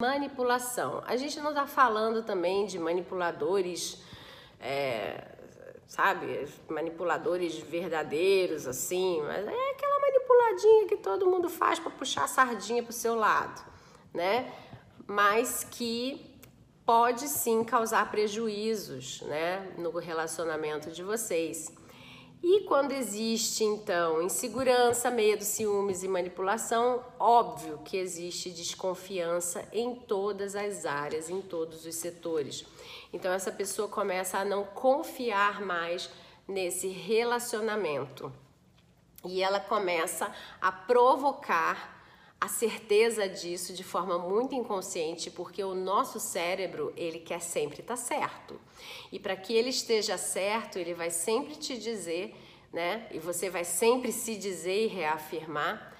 Manipulação. A gente não está falando também de manipuladores, é, sabe, manipuladores verdadeiros, assim, mas é aquela manipuladinha que todo mundo faz para puxar a sardinha para o seu lado, né? Mas que pode sim causar prejuízos, né, no relacionamento de vocês. E quando existe então insegurança, medo, ciúmes e manipulação, óbvio que existe desconfiança em todas as áreas, em todos os setores. Então essa pessoa começa a não confiar mais nesse relacionamento. E ela começa a provocar a certeza disso de forma muito inconsciente, porque o nosso cérebro, ele quer sempre estar tá certo. E para que ele esteja certo, ele vai sempre te dizer, né? E você vai sempre se dizer e reafirmar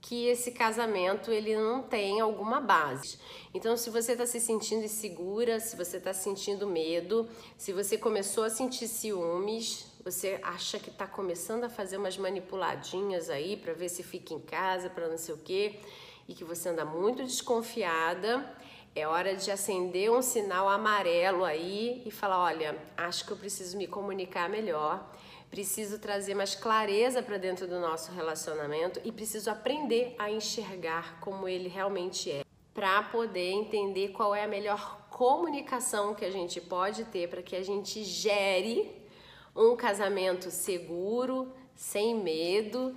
que esse casamento ele não tem alguma base. Então, se você está se sentindo insegura, se você está sentindo medo, se você começou a sentir ciúmes, você acha que está começando a fazer umas manipuladinhas aí para ver se fica em casa, para não sei o quê, e que você anda muito desconfiada, é hora de acender um sinal amarelo aí e falar: olha, acho que eu preciso me comunicar melhor, preciso trazer mais clareza para dentro do nosso relacionamento e preciso aprender a enxergar como ele realmente é, para poder entender qual é a melhor comunicação que a gente pode ter para que a gente gere um casamento seguro, sem medo,